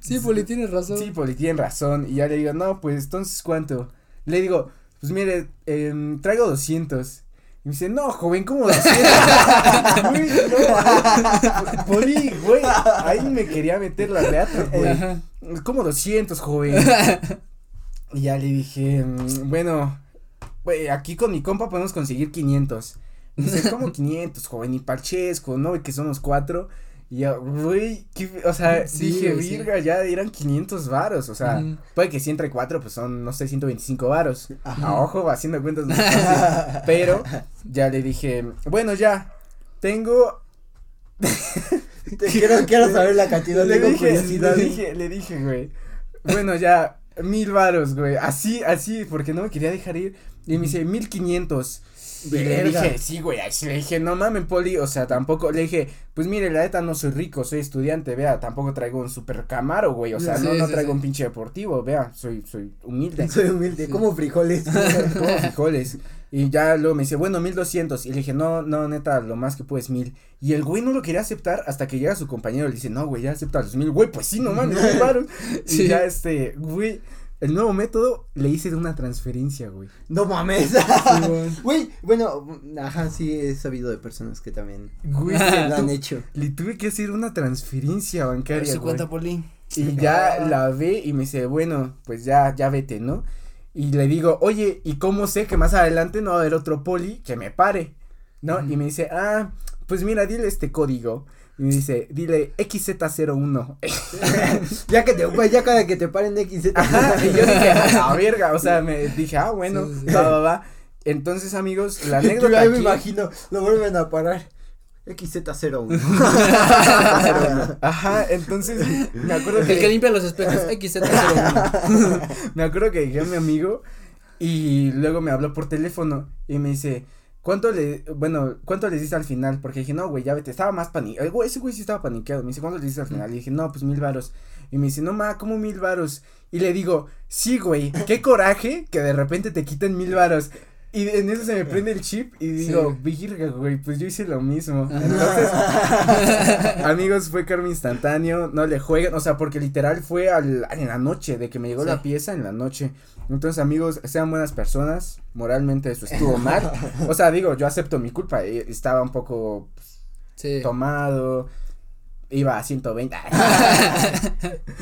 sí, Poli, tienes razón. Sí, Poli, tienes razón. Y ya le digo, no, pues, entonces, ¿cuánto? Le digo, pues mire, eh, traigo 200. Y me dice, no, joven, ¿cómo 200? güey, no, Poli, güey, ahí me quería meter la reata, güey. ¿Cómo 200, joven? Y ya le dije, mm, bueno, güey, aquí con mi compa podemos conseguir 500. Y dice, ¿cómo 500, joven? Y parchesco, ¿no? Que somos cuatro. Y ya, güey, o sea, dije, virga, ya eran 500 varos, o sea, puede que si entre cuatro, pues son, no sé, 125 varos. A ojo, haciendo cuentas. pero, ya le dije, bueno, ya, tengo. Te quiero, quiero saber la cantidad, le dije, le dije, le dije, güey, bueno, ya, mil varos, güey, así, así, porque no me quería dejar ir, y me dice, mil quinientos. Y le dije, sí, güey, le dije, no mames, Poli, o sea, tampoco, le dije, pues mire, la neta no soy rico, soy estudiante, vea, tampoco traigo un super camaro, güey, o sea, no, no traigo un pinche deportivo, vea, soy, soy humilde. Soy humilde, como frijoles. como frijoles. Y ya luego me dice, bueno, mil doscientos, y le dije, no, no, neta, lo más que puedes mil. Y el güey no lo quería aceptar hasta que llega su compañero, le dice, no, güey, ya acepta los mil, güey, pues sí, no mames, mil Y ya este, güey el nuevo método le hice de una transferencia, güey. No mames. Güey, bueno, ajá, sí he sabido de personas que también güey, lo han hecho. Le tuve que hacer una transferencia bancaria. su cuenta Poli. Y ya la ve y me dice, bueno, pues ya, ya vete, ¿no? Y le digo, oye, ¿y cómo sé que más adelante no va a haber otro poli que me pare? ¿No? Y me dice, ah, pues mira, dile este código. Y me dice, dile XZ01. ya que te, ya cada que te paren XZ. Ajá, y yo dije, ah, verga, o sea, me dije, ah, bueno, va, va, va. Entonces, amigos, la anécdota. Yo me imagino, lo vuelven a parar. XZ01. Ajá, entonces me acuerdo que. El que limpia los espejos, XZ01. me acuerdo que dije a mi amigo y luego me habló por teléfono y me dice, ¿Cuánto le, bueno, cuánto les dice al final? Porque dije, no, güey, ya vete, estaba más paniqueado, ese güey sí estaba paniqueado, me dice, ¿cuánto le dice al final? Y dije, no, pues mil varos, y me dice, no, ma, ¿cómo mil varos? Y le digo, sí, güey, qué coraje que de repente te quiten mil varos, y en eso se me prende el chip y digo, virga, güey, pues yo hice lo mismo. Entonces, amigos, fue karma instantáneo, no le jueguen, o sea, porque literal fue al, en la noche, de que me llegó la pieza en la noche. Entonces, amigos, sean buenas personas, moralmente eso estuvo mal. o sea, digo, yo acepto mi culpa, eh, estaba un poco pues, tomado, iba a 120.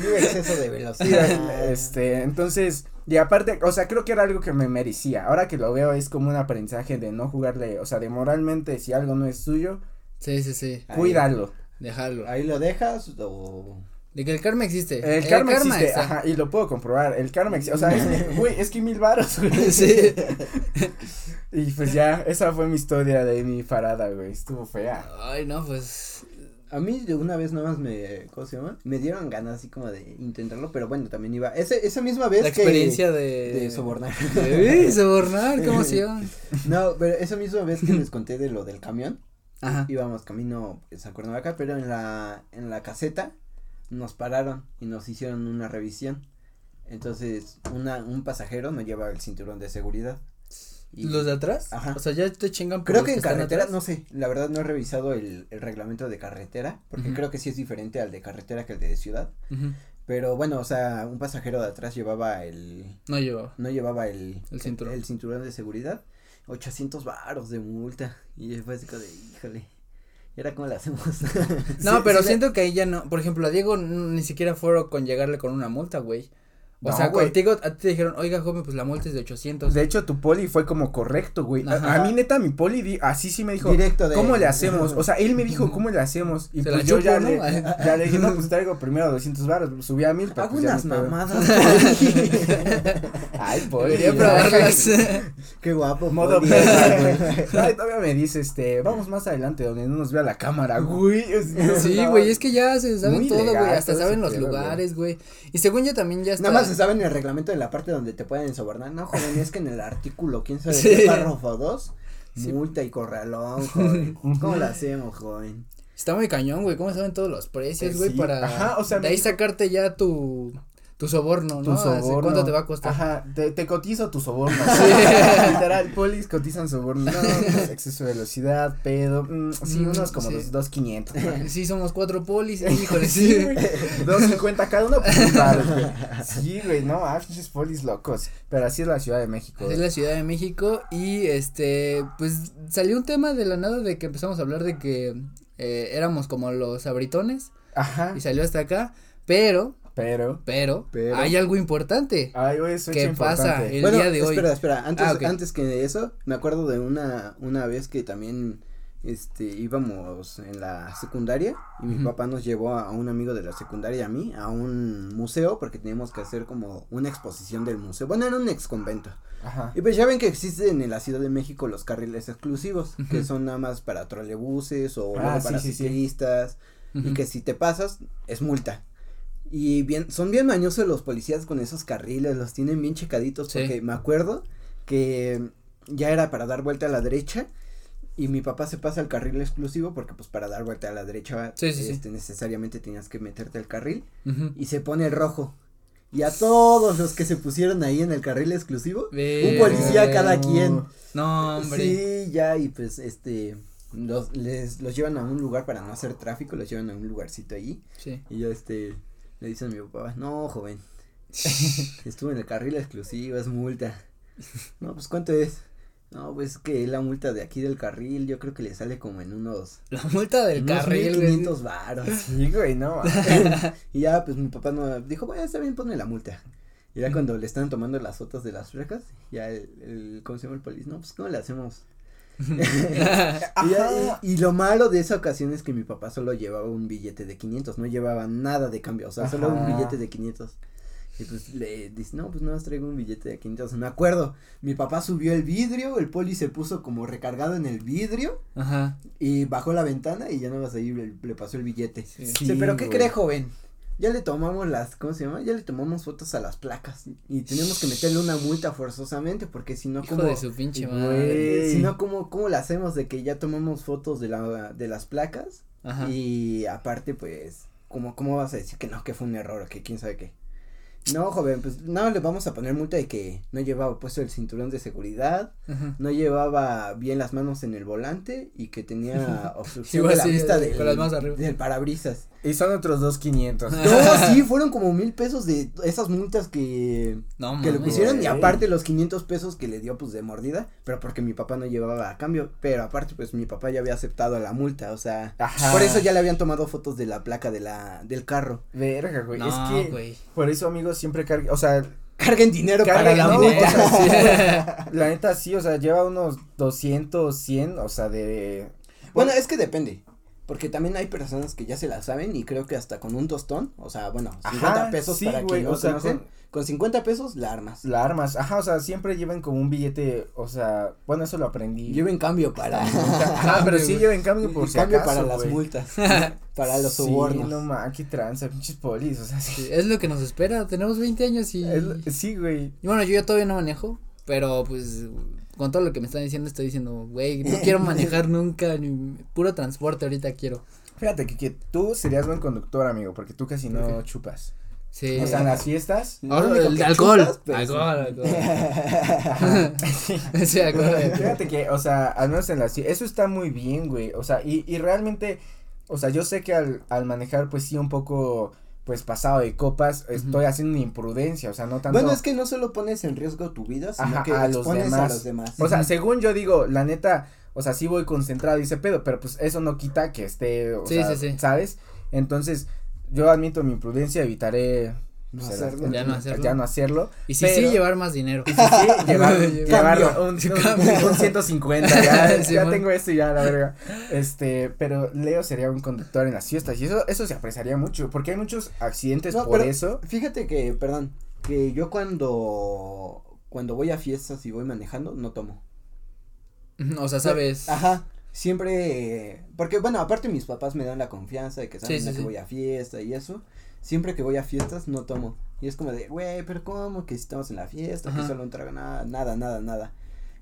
Iba exceso de velocidad. Este, entonces, y aparte, o sea, creo que era algo que me merecía. Ahora que lo veo es como un aprendizaje de no jugarle, o sea, de moralmente si algo no es tuyo. Sí, sí, sí. Cuídalo. Dejarlo. Ahí lo dejas o de que el karma existe. El, karma, existe, ajá, y lo puedo comprobar, el karma existe, o sea, es, güey, es que mil varos, güey. Sí. y pues ya, esa fue mi historia de mi parada, güey, estuvo fea. Ay, no, pues, a mí de una vez nada más me, ¿cómo se llama? Me dieron ganas así como de intentarlo, pero bueno, también iba, ese, esa misma vez La experiencia de. De sobornar. De sobornar, ¿cómo se llama? No, pero esa misma vez que les conté de lo del camión. Ajá. Íbamos camino pues, a acá, pero en la, en la caseta nos pararon y nos hicieron una revisión. Entonces, una, un pasajero no lleva el cinturón de seguridad. ¿Los de atrás? Ajá. O sea, ya te chingan por Creo que en carretera, no sé, la verdad no he revisado el, el reglamento de carretera, porque creo que sí es diferente al de carretera que el de ciudad. Pero bueno, o sea, un pasajero de atrás llevaba el. No llevaba. No llevaba el. El cinturón. El, cinturón de seguridad. 800 varos de multa. Y fue así como de, híjole. ¿Y ahora cómo le hacemos? no, pero siento que ahí ya no. Por ejemplo, a Diego ni siquiera fueron con llegarle con una multa, güey. O sea, contigo a ti te dijeron, oiga, joven, pues la multa es de 800. De hecho, tu poli fue como correcto, güey. A, mí, neta, mi poli, así sí me dijo, Directo de, ¿cómo le hacemos? O sea, él me dijo, ¿cómo le hacemos? Y pues yo ya, le, ya le dije, no, pues traigo primero 200 baros, subí a mil. Hago pues, unas mamadas. Ay, poli. Quería probarlas. Qué guapo. Modo güey. Ay, todavía me dice, este, vamos más adelante donde no nos vea la cámara, güey. Sí, güey, es que ya se saben todo, güey. Hasta saben los lugares, güey. Y según yo también ya está. Nada más se saben el reglamento de la parte donde te pueden sobornar. No, joven, es que en el artículo, quién sabe, sí. párrafo 2, multa y corralón, joven. ¿Cómo lo hacemos, joven? Está muy cañón, güey, ¿cómo saben todos los precios, güey? para Ajá, o sea, de ahí sacarte ya tu tu soborno, ¿no? Tu soborno. ¿Cuánto te va a costar? Ajá, te, te cotizo tu soborno. Sí. Literal, polis cotizan soborno. No, pues, exceso de velocidad, pedo. Mm, sí, Mm, unos como sí. los dos quinientos. Sí, somos cuatro polis, híjole, Sí. Dos cincuenta cada uno, pues güey. Sí, güey, no, ah, polis locos. Pero así es la Ciudad de México. Es la Ciudad de México y este, pues salió un tema de la nada de que empezamos a hablar de que eh, éramos como los abritones Ajá. y salió hasta acá, pero, Pero. pero, Pero- hay algo importante. Ay, güey, eso ¿Qué es pasa? El bueno, día de hoy. espera, espera, antes, Ah, antes que eso, me acuerdo de una, una vez que también, este, íbamos en la secundaria y mi papá nos llevó a, a un amigo de la secundaria y a mí a un museo porque teníamos que hacer como una exposición del museo, bueno, era un ex convento. Ajá. Y pues ya ven que existen en la Ciudad de México los carriles exclusivos, que son nada más para trolebuses o Ah, sí, para sí, sí. ciclistas, y que si te pasas es multa. Y bien, son bien mañosos los policías con esos carriles, los tienen bien checaditos, Sí. porque me acuerdo que ya era para dar vuelta a la derecha y mi papá se pasa al carril exclusivo porque pues para dar vuelta a la derecha Sí, sí, sí. este necesariamente tenías que meterte al carril y se pone el rojo. Y a todos los que se pusieron ahí en el carril exclusivo, un policía cada quien. No, hombre. Sí, ya, y pues este, los, les, los llevan a un lugar para no hacer tráfico, los llevan a un lugarcito ahí. Sí. Y yo este, le dicen a mi papá, no, joven, estuve en el carril exclusivo, es multa. No, pues ¿cuánto es? No, pues que la multa de aquí del carril, yo creo que le sale como en unos, La multa del unos carril, güey. 1500 varos. Sí, güey, no. y ya, pues mi papá no, dijo, bueno, está bien, ponme la multa. Y ya cuando le están tomando las fotos de las placas, ya el, el, ¿cómo se llama el policía? No, pues ¿cómo le hacemos? Y, lo malo de esa ocasión es que mi papá solo llevaba un billete de 500, no llevaba nada de cambio, o sea, solo un billete de 500. Y pues le dice, no, pues no, traigo un billete de 500. Me acuerdo, mi papá subió el vidrio, el poli se puso como recargado en el vidrio Ajá. y bajó la ventana y ya nada más ahí le, le pasó el billete. Sí. Pero ¿qué güey. cree, joven? Ya le tomamos las, ¿cómo se llama? Ya le tomamos fotos a las placas y tenemos que meterle una multa forzosamente porque si no, como de su pinche madre. si no, ¿cómo, ¿cómo le hacemos de que ya tomamos fotos de la, de las placas? Ajá. Y aparte, pues, ¿cómo, ¿cómo vas a decir que no, que fue un error o que quién sabe qué? No, joven, pues, no, le vamos a poner multa de que no llevaba puesto el cinturón de seguridad, Ajá. no llevaba bien las manos en el volante y que tenía obstrucción de la sí, vista de- del, con las manos arriba. del parabrisas. Y son otros dos quinientos. No, sí, fueron como mil pesos de esas multas que, No, que le mames. pusieron y aparte los 500 pesos que le dio pues de mordida, pero porque mi papá no llevaba a cambio, pero aparte pues mi papá ya había aceptado la multa, o sea, Ajá. por eso ya le habían tomado fotos de la placa de la del carro. Verga, güey. No, es que. Por eso, amigos, siempre carguen. O sea, Carguen dinero para la ¿no? multa. O sea, la neta sí, o sea, lleva unos 200, 100, o sea, de. Bueno, es que depende. Porque también hay personas que ya se la saben y creo que hasta con un tostón, o sea, bueno, 50 Ajá, pesos sí, para güey, quien no o sea, conocen, con- con 50 pesos la armas. La armas, ajá, o sea, siempre lleven como un billete, o sea, bueno, eso lo aprendí. Lleven cambio para Ajá, pero sí lleven cambio por si cambio acaso, para las multas, para los Sí, sobornos. no ma, qué tranza, pinches polis, o sea, sí. Sí, es lo que nos espera. Tenemos 20 años y. Es- sí, güey. y bueno, yo ya todavía no manejo, pero pues con todo lo que me están diciendo estoy diciendo, güey, no quiero manejar nunca, ni puro transporte ahorita quiero. Fíjate que, que tú serías buen conductor, amigo, porque tú casi no chupas. Sí. O sea, en las fiestas. Ahora el alcohol. chupas, sí. alcohol, alcohol. sí, alcohol. Fíjate que, o sea, al menos en las eso está muy bien, güey. O sea, y, y realmente, o sea, yo sé que al, al manejar, pues sí, un poco, pues pasado de copas, estoy haciendo imprudencia, o sea, no tanto. Bueno, es que no solo pones en riesgo tu vida, sino Ajá, que a los expones a demás. los demás. O sea, según yo digo, la neta, o sea, sí voy concentrado y ese pedo, pero pues eso no quita que esté, o Sí, sea, sí, sí. ¿sabes? Entonces, yo admito mi imprudencia, evitaré. No hacerlo. Ya no hacerlo. Ya no hacerlo. Y si pero- sí, llevar más dinero. Y si sí, llevar, llevar un, un, un 150, ya, Sí, ya man. tengo esto y ya, la verga. Este, pero Leo sería un conductor en las fiestas y eso, eso se apreciaría mucho, porque hay muchos accidentes No, por pero eso. Fíjate que, perdón, que yo cuando cuando voy a fiestas y voy manejando no tomo. O sea, sabes. Ajá. Siempre, porque bueno, aparte mis papás me dan la confianza de que saben Sí, sí, a que sí. voy a fiesta y eso. Siempre que voy a fiestas no tomo. Y es como de, güey, pero ¿cómo que si estamos en la fiesta? Ajá. Que solo un trago, nada, nada, nada, nada.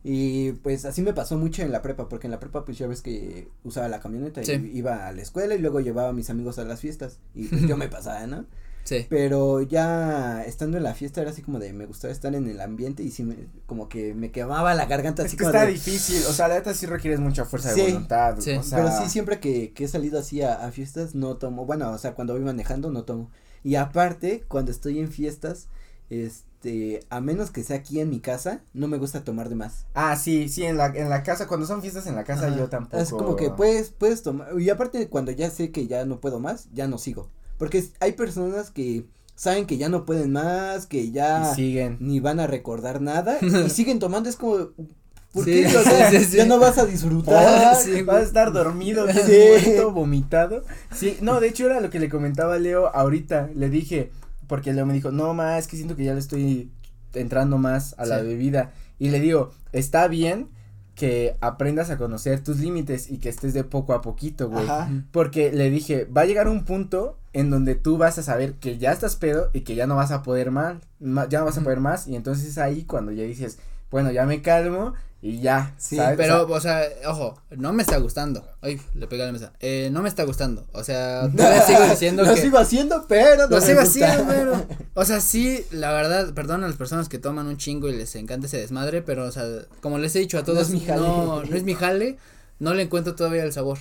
Y pues así me pasó mucho en la prepa, porque en la prepa pues ya ves que usaba la camioneta Sí. y iba a la escuela y luego llevaba a mis amigos a las fiestas. Y pues yo me pasaba, ¿no? Sí. Pero ya estando en la fiesta era así como de me gustaba estar en el ambiente y sí me, como que me quemaba la garganta así es que está difícil, o sea, la neta sí requieres mucha fuerza de voluntad. Sí. O sea, pero sí siempre que, que he salido así a, a, fiestas no tomo, bueno, o sea, cuando voy manejando no tomo. Y aparte, cuando estoy en fiestas, este, a menos que sea aquí en mi casa, no me gusta tomar de más. Ah, sí, sí, en la, en la casa, cuando son fiestas en la casa yo tampoco. Es como que puedes, puedes tomar, y aparte cuando ya sé que ya no puedo más, ya no sigo. Porque hay personas que saben que ya no pueden más, que ya siguen. ni van a recordar nada y siguen tomando, es como, ¿Por qué? O sea, ya no vas a disfrutar. vas a estar dormido, muerto, vomitado. Sí, no, de hecho era lo que le comentaba a Leo ahorita. Le dije, porque Leo me dijo, no, más, es que siento que ya le estoy entrando más a la bebida. Y le digo, está bien que aprendas a conocer tus límites y que estés de poco a poquito, güey. Porque le dije, va a llegar un punto en donde tú vas a saber que ya estás pedo y que ya no vas a poder mal, ya no vas a poder más y entonces es ahí cuando ya dices, bueno, ya me calmo y ya. Sí, pero, o sea, ojo, no me está gustando. Ay, le pegué a la mesa. Eh, no me está gustando. O sea, todavía sigo diciendo lo sigo haciendo, pero no Lo sigo haciendo, pero. O sea, sí, la verdad, perdón a las personas que toman un chingo y les encanta ese desmadre, pero, o sea, como les he dicho a todos, no es mi jale. No, no es mi jale, no le encuentro todavía el sabor.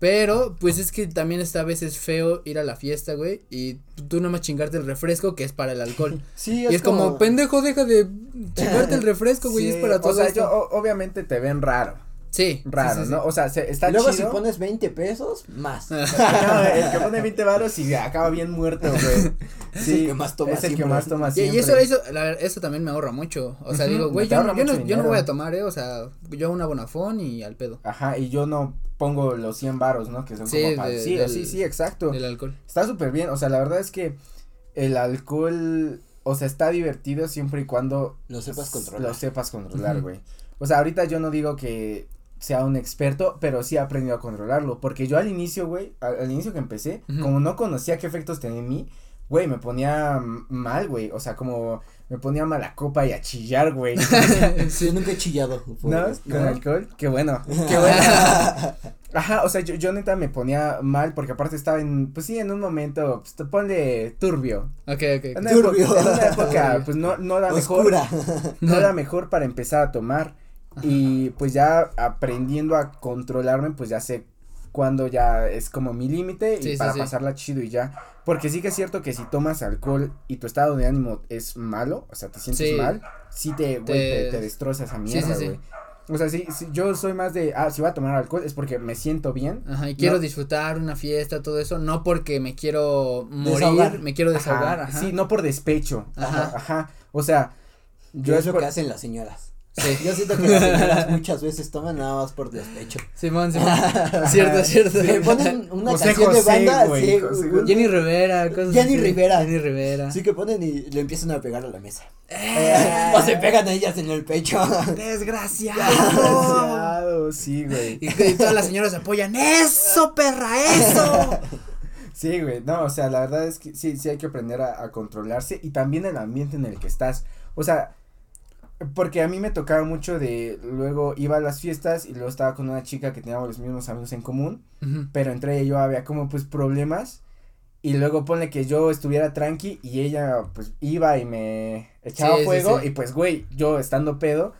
Pero, pues es que también está a veces feo ir a la fiesta, güey, y tú nomás chingarte el refresco que es para el alcohol. Sí, es Y es como, pendejo, deja de chingarte el refresco, güey, es para todo. O sea, yo, obviamente te ven raro. Sí. Raro, ¿no? O sea, se, está y luego si pones 20 pesos, más. no, el que pone 20 varos y acaba bien muerto, güey. Sí, el que más toma es el que más toma siempre. Y, eso, eso, la, eso también me ahorra mucho. O sea, digo, güey, yo, yo, no, yo no voy a tomar, eh, o sea, yo una bonafón y al pedo. Ajá, y yo no pongo los 100 varos, ¿no? Que son como para, sí, sí, sí, exacto. El alcohol. Está súper bien, o sea, la verdad es que el alcohol, o sea, está divertido siempre y cuando. Lo sepas controlar. Lo sepas controlar, güey. O sea, ahorita yo no digo que sea un experto, pero sí he aprendido a controlarlo. Porque yo al inicio, güey, al, inicio que empecé, como no conocía qué efectos tenía en mí, güey, me ponía mal, güey. O sea, como me ponía mala copa y a chillar, güey. sí, nunca he chillado. ¿No? ¿Con alcohol? Qué bueno. Qué bueno. Ajá, o sea, yo, yo neta me ponía mal porque aparte estaba en, pues sí, en un momento, pues te pone turbio. Ok, ok. turbio. en una época, pues no, no era mejor. No era mejor para empezar a tomar. Y pues ya aprendiendo a controlarme, pues ya sé cuándo ya es como mi límite y para pasarla chido y ya. Porque sí que es cierto que si tomas alcohol y tu estado de ánimo es malo, o sea, te sientes mal, sí te, te... te, destroza esa mierda, güey. O sea, sí, yo soy más de, ah, si voy a tomar alcohol es porque me siento bien. Ajá, y quiero disfrutar una fiesta, todo eso, no porque me quiero morir, me quiero desahogar, ajá. Sí, no por despecho. Ajá. Ajá. O sea, yo es lo que hacen las señoras. Sí. Yo siento que las señoras muchas veces toman nada más por despecho. Simón, Simón. cierto, cierto. Le ponen una canción de banda, sí, Jenny Rivera, cosas Jenny Rivera. Jenny Rivera. Sí que ponen y le empiezan a pegar a la mesa. Eh. o se pegan a ellas en el pecho. Desgraciado. Desgraciado, sí, güey. Y, y todas las señoras apoyan, eso, perra, eso. Sí, güey, no, o sea, la verdad es que sí, sí hay que aprender a, a controlarse y también el ambiente en el que estás. O sea, porque a mí me tocaba mucho de, luego iba a las fiestas y luego estaba con una chica que teníamos los mismos amigos en común, pero entre ella y yo había como pues problemas y luego pone que yo estuviera tranqui y ella pues iba y me echaba fuego y pues güey, yo estando pedo,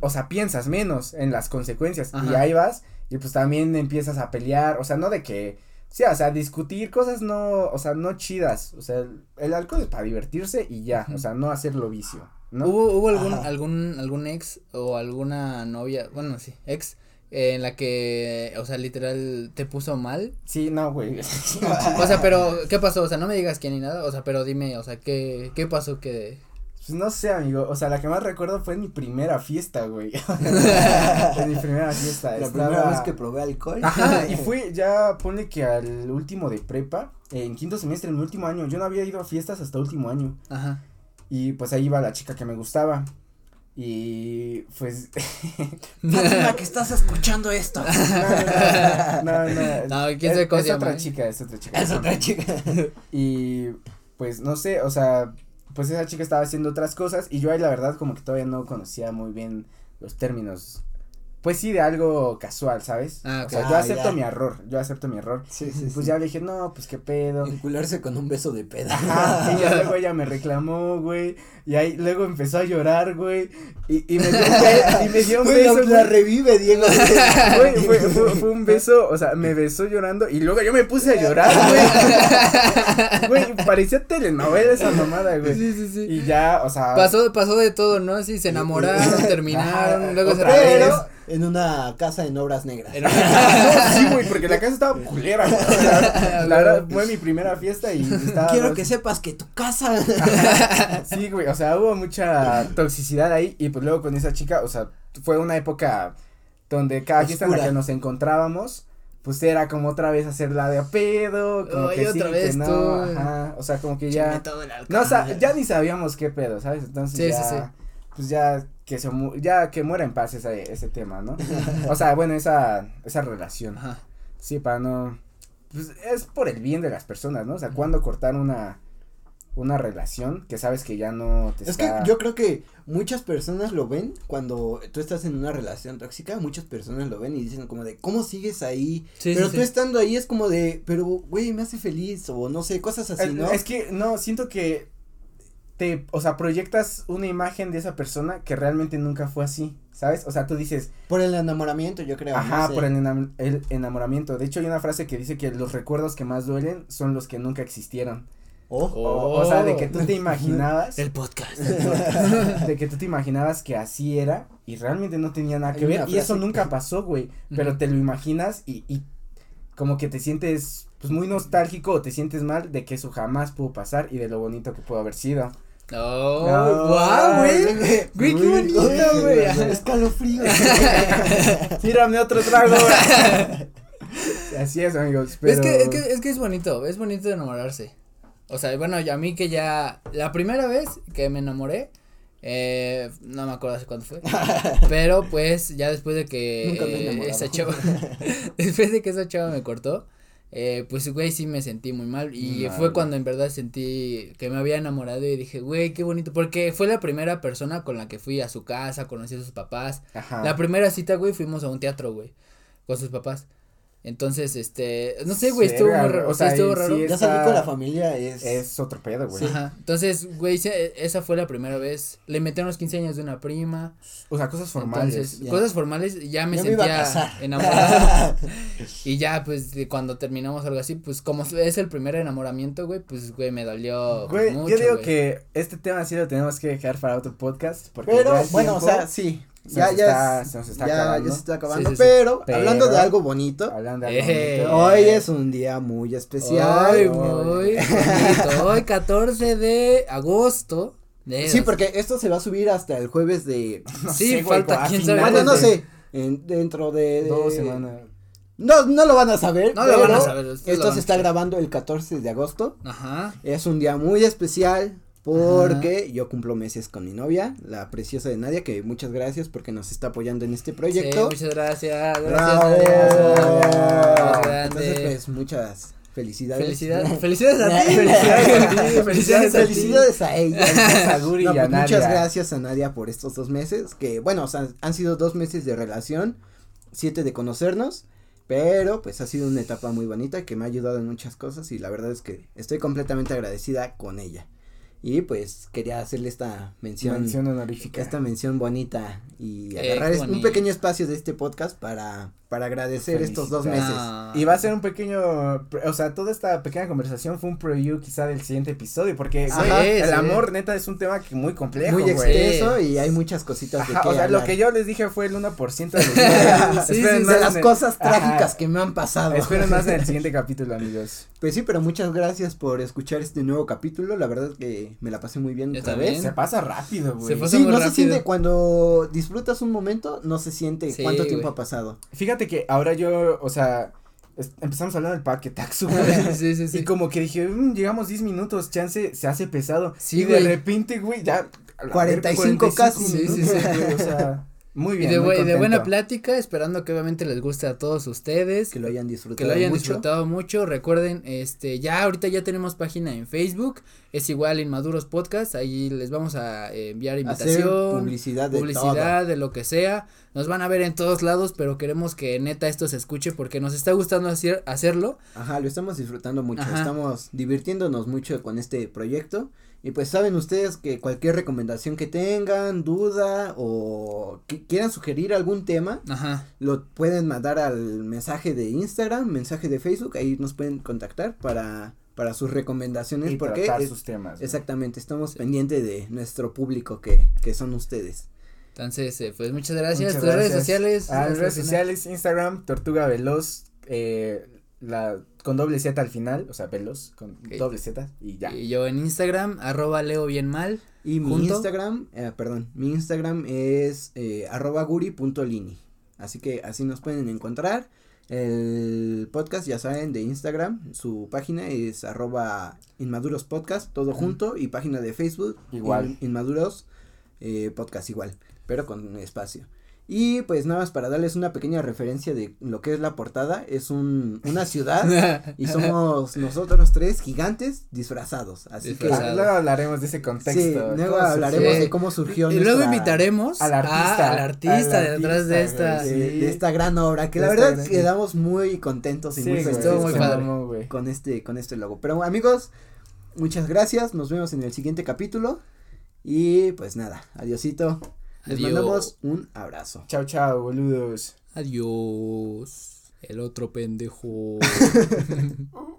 o sea, piensas menos en las consecuencias y ahí vas y pues también empiezas a pelear, o sea, no de que, sí, o sea, discutir cosas no, o sea, no chidas, o sea, el, alcohol es para divertirse y ya, o sea, no hacerlo vicio. ¿Hubo, hubo algún, algún, algún ex o alguna novia, bueno, sí, ex, en la que, o sea, literal, te puso mal? Sí, no, güey. o sea, pero, ¿qué pasó? O sea, no me digas quién ni nada, o sea, pero dime, o sea, ¿qué, qué pasó que...? Pues no sé, amigo, o sea, la que más recuerdo fue en mi primera fiesta, güey. en mi primera fiesta. La primera vez que probé alcohol. Ajá, y fui, ya pone que al último de prepa, en quinto semestre, en mi último año, yo no había ido a fiestas hasta último año. Ajá. Y pues ahí iba la chica que me gustaba. Y pues. Fátima, que estás escuchando esto. No, no, no. no, no ¿quién es, es otra chica, es otra chica. Es otra chica. Y pues no sé, o sea, pues esa chica estaba haciendo otras cosas y yo ahí la verdad como que todavía no conocía muy bien los términos pues sí, de algo casual, ¿sabes? Ah, o sea, yo Ah, acepto ya. mi error, yo acepto mi error. Sí, sí, Pues sí. ya le dije, no, pues qué pedo. Vincularse con un beso de peda. Ajá, y ya luego ella me reclamó, güey, y ahí luego empezó a llorar, güey, y, y me dio un beso, y me dio un Güey, la- beso, la güey. revive, Diego. Güey, fue, fue, fue un beso, o sea, me besó llorando y luego yo me puse a llorar, güey. Güey, parecía telenovela esa mamada, güey. Sí, sí, sí. Y ya, o sea. Pasó, pasó de todo, ¿no? Sí, se enamoraron, terminaron, Ajá, luego se. Pero en una casa en obras negras. No, sí, güey, porque la casa estaba culera, güey. O sea, La verdad, fue mi primera fiesta y estaba. Quiero que sepas que tu casa. Sí, güey, o sea, hubo mucha toxicidad ahí y pues luego con esa chica, o sea, fue una época donde cada fiesta en la Oscura. que nos encontrábamos, pues era como otra vez hacerla de a pedo, como que sí, otra que vez no, tú. ajá, o sea, como que ya, no, o sea, ya ni sabíamos qué pedo, ¿sabes? Entonces Sí, ya, sí, sí. Pues ya que se, mu- ya que muera en paz ese, ese tema, ¿no? o sea, bueno, esa, esa relación, Ajá. sí, para no, pues es por el bien de las personas, ¿no? O sea, cuando cortar una, una relación que sabes que ya no te Es que yo creo que muchas personas lo ven cuando tú estás en una relación tóxica, muchas personas lo ven y dicen como de, ¿cómo sigues ahí? Sí, pero sí, tú sí. estando ahí es como de, pero güey, me hace feliz o no sé, cosas así, Eh, ¿no? Es que no, siento que te, o sea, proyectas una imagen de esa persona que realmente nunca fue así, ¿sabes? O sea, tú dices, Por el enamoramiento, yo creo. ajá, no sé. por el, enam- el enamoramiento. De hecho, hay una frase que dice que los recuerdos que más duelen son los que nunca existieron. Oh. O, o sea, de que tú te imaginabas, El podcast. de que tú te imaginabas que así era y realmente no tenía nada que Hay ver. Y eso nunca que- pasó, güey. Pero Ujú. te lo imaginas y, y como que te sientes pues muy nostálgico o te sientes mal de que eso jamás pudo pasar y de lo bonito que pudo haber sido. Oh, No, wow, güey. güey. Qué uy, güey. Escalofrío. Tírame otro trago. Así es, amigos. Pero... Es que, es que, es que es bonito, es bonito enamorarse. O sea, bueno, y a mí que ya, la primera vez que me enamoré, eh, no me acuerdo hace cuándo fue, pero pues ya después de que Nunca me eh, esa chava, después de que esa chava me cortó, eh, pues güey sí me sentí muy mal y fue cuando en verdad sentí que me había enamorado y dije, güey, qué bonito, porque fue la primera persona con la que fui a su casa, conocí a sus papás, Ajá. la primera cita, güey, fuimos a un teatro, güey, con sus papás. Entonces, este, no sé, güey, estuvo muy raro, o sea, estuvo raro. sí ya Esa- salir con la familia es. Es otro pedo, güey. Ajá. Entonces, güey, esa fue la primera vez. Le metí a los 15 años de una prima. O sea, cosas formales. Entonces, cosas formales, ya me Ya me sentía casar. enamorado. y ya, pues, de cuando terminamos algo así, pues, como es el primer enamoramiento, güey, pues, güey, me dolió Güey, mucho, yo digo güey. que este tema sí lo tenemos que dejar para otro podcast. Porque Pero bueno, tiempo, o sea, sí. Se Ya, nos ya, está- es- se nos está ya, acabando. ya se está acabando. Sí, sí, sí. pero, Pero- hablando de algo bonito, Hablando de algo Eh. bonito. hoy es un día muy especial. Ay. muy bonito. Hoy, 14 de agosto. De Sí, porque esto se va a subir hasta el jueves de. No sí, sé, falta, quién sabe. Bueno, no de sé. en- dentro de, de- Dos semanas. No, no lo van a saber. No lo van a saber, Esto a se está grabando el 14 de agosto. Ajá. Es un día muy especial porque yo cumplo meses con mi novia, la preciosa de Nadia, que muchas gracias porque nos está apoyando en este Sí, proyecto. muchas gracias. Gracias, Bravo. Nadia. Entonces, pues muchas felicidades. Felicidades, felicidades a ti, Felicidades a ti, felicidades a ti. Felicidades a ella. A Guri No, y a pues, muchas Nadia. gracias a Nadia por estos dos meses, que bueno, o sea, han sido dos meses de relación, siete de conocernos, pero pues ha sido una etapa muy bonita que me ha ayudado en muchas cosas y la verdad es que estoy completamente agradecida con ella. Y pues quería hacerle esta mención, Mención honorífica. esta mención bonita y Eh, agarrar un pequeño espacio de este podcast para, para agradecer estos dos meses. Ah. Y va a ser un pequeño, o sea, toda esta pequeña conversación fue un preview quizá del siguiente episodio, porque güey, el Sí, amor neta es un tema que muy complejo, Muy extenso y hay muchas cositas de Ajá, qué o sea, lo que yo les dije fue el 1% de los Sí, sí, de las el- cosas Ajá. trágicas que me han pasado. Esperen más en el siguiente capítulo, amigos. Pues sí, pero muchas gracias por escuchar este nuevo capítulo. La verdad es que me la pasé muy bien otra vez. Se pasa rápido, güey. Se pasa Sí, muy no se siente cuando disfrutas un momento, no se siente Sí, cuánto tiempo ha pasado. Fíjate que ahora yo, o sea, es- empezamos hablando del parque Taxu, güey. Sí, sí, sí. Y como que dije, "Mm, llegamos 10 minutos, chance se hace pesado. Sí, y güey. de repente, güey, ya. a la 45 verga, casi. Sí, sí, sí. güey, o sea. Muy bien. Y de, de, buena plática, esperando que obviamente les guste a todos ustedes. Que lo hayan disfrutado. Que lo hayan disfrutado mucho. Recuerden, este, ya ahorita ya tenemos página en Facebook. Es igual Inmaduros Podcast. Ahí les vamos a eh, enviar invitación. publicidad de Publicidad de lo que sea. Nos van a ver en todos lados, pero queremos que neta esto se escuche porque nos está gustando hacer, hacerlo. Ajá, lo estamos disfrutando mucho. Estamos divirtiéndonos mucho con este proyecto. Y pues saben ustedes que cualquier recomendación que tengan, duda o que quieran sugerir algún tema, Ajá. lo pueden mandar al mensaje de Instagram, mensaje de Facebook, ahí nos pueden contactar para para sus recomendaciones y porque tratar sus temas. Exactamente, estamos pendientes de nuestro público que que son ustedes. Entonces, eh, pues muchas gracias. Muchas redes sociales. A las redes sociales, Instagram, Tortuga Veloz, eh, la con doble Z al final, o sea, veloz, con doble Z y ya. Y yo en Instagram, arroba leo bien mal. Y mi Instagram, eh, perdón, mi Instagram es eh, arroba guri.lini. Así que así nos pueden encontrar. El podcast, ya saben, de Instagram, su página es arroba inmaduros podcast, todo junto, y página de Facebook, igual. inmaduros eh, podcast igual, pero con espacio. Y pues nada más para darles una pequeña referencia de lo que es la portada, es un, una ciudad y somos nosotros tres gigantes disfrazados, así que luego hablaremos de ese contexto. Sí, luego hablaremos de cómo surgió Y luego invitaremos al artista, al artista, detrás de esta de, esta gran obra que la verdad quedamos muy contentos y muy felices muy con, con este con este logo. Pero amigos, muchas gracias, nos vemos en el siguiente capítulo. Y pues nada, adiosito. Les mandamos un abrazo. Chao, chao, boludos. Adiós. El otro pendejo.